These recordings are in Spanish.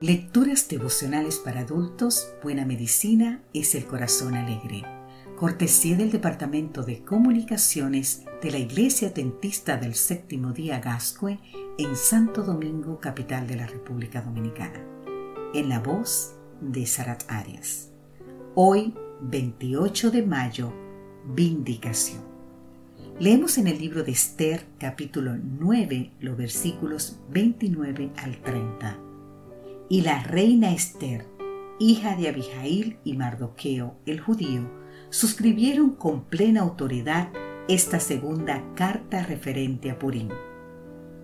Lecturas devocionales para adultos, Buena Medicina es el Corazón Alegre. Cortesía del Departamento de Comunicaciones de la Iglesia Tentista del Séptimo Día Gascue en Santo Domingo, capital de la República Dominicana. En la voz de Sarat Arias. Hoy, 28 de mayo, Vindicación. Leemos en el libro de Esther, capítulo 9, los versículos 29 al 30 y la reina Esther, hija de Abijail y Mardoqueo, el judío, suscribieron con plena autoridad esta segunda carta referente a Purim.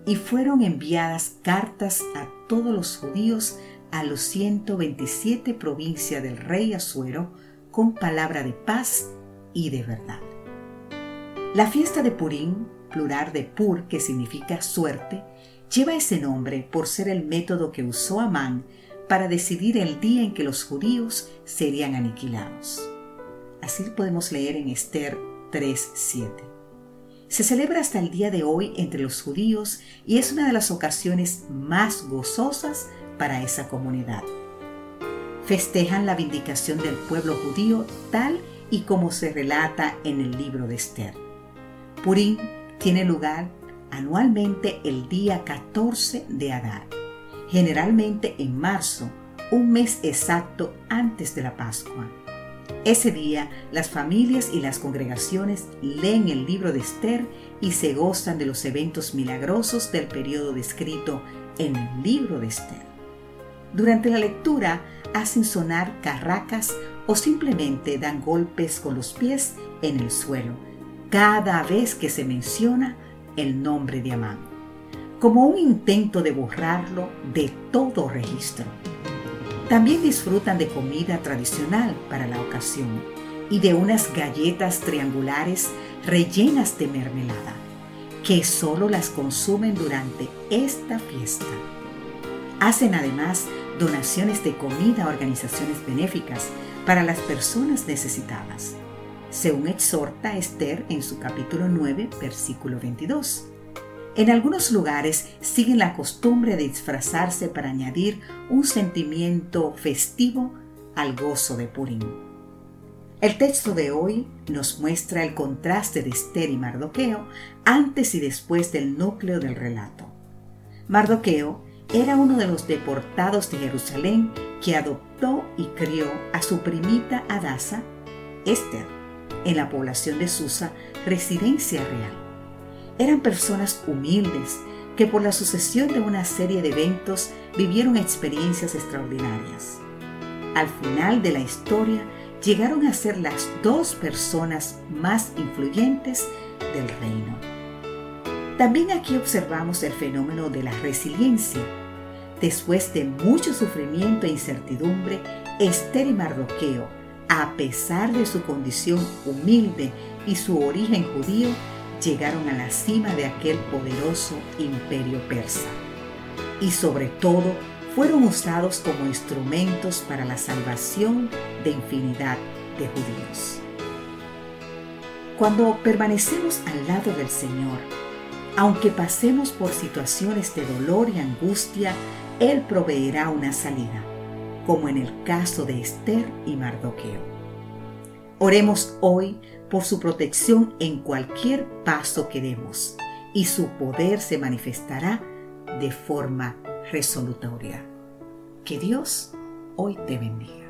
Y fueron enviadas cartas a todos los judíos a los 127 provincias del rey Asuero con palabra de paz y de verdad. La fiesta de Purim, plural de Pur, que significa suerte, Lleva ese nombre por ser el método que usó Amán para decidir el día en que los judíos serían aniquilados. Así podemos leer en Esther 3:7. Se celebra hasta el día de hoy entre los judíos y es una de las ocasiones más gozosas para esa comunidad. Festejan la vindicación del pueblo judío tal y como se relata en el libro de Esther. Purim tiene lugar anualmente el día 14 de Adar, generalmente en marzo, un mes exacto antes de la Pascua. Ese día las familias y las congregaciones leen el libro de Esther y se gozan de los eventos milagrosos del periodo descrito en el libro de Esther. Durante la lectura hacen sonar carracas o simplemente dan golpes con los pies en el suelo cada vez que se menciona el nombre de Amán, como un intento de borrarlo de todo registro. También disfrutan de comida tradicional para la ocasión y de unas galletas triangulares rellenas de mermelada, que solo las consumen durante esta fiesta. Hacen además donaciones de comida a organizaciones benéficas para las personas necesitadas según exhorta Esther en su capítulo 9, versículo 22. En algunos lugares siguen la costumbre de disfrazarse para añadir un sentimiento festivo al gozo de Purim. El texto de hoy nos muestra el contraste de Esther y Mardoqueo antes y después del núcleo del relato. Mardoqueo era uno de los deportados de Jerusalén que adoptó y crió a su primita Adasa, Esther en la población de Susa residencia real. Eran personas humildes que por la sucesión de una serie de eventos vivieron experiencias extraordinarias. Al final de la historia llegaron a ser las dos personas más influyentes del reino. También aquí observamos el fenómeno de la resiliencia. Después de mucho sufrimiento e incertidumbre, Esther y Mardoqueo a pesar de su condición humilde y su origen judío, llegaron a la cima de aquel poderoso imperio persa. Y sobre todo, fueron usados como instrumentos para la salvación de infinidad de judíos. Cuando permanecemos al lado del Señor, aunque pasemos por situaciones de dolor y angustia, Él proveerá una salida como en el caso de Esther y Mardoqueo. Oremos hoy por su protección en cualquier paso que demos y su poder se manifestará de forma resolutoria. Que Dios hoy te bendiga.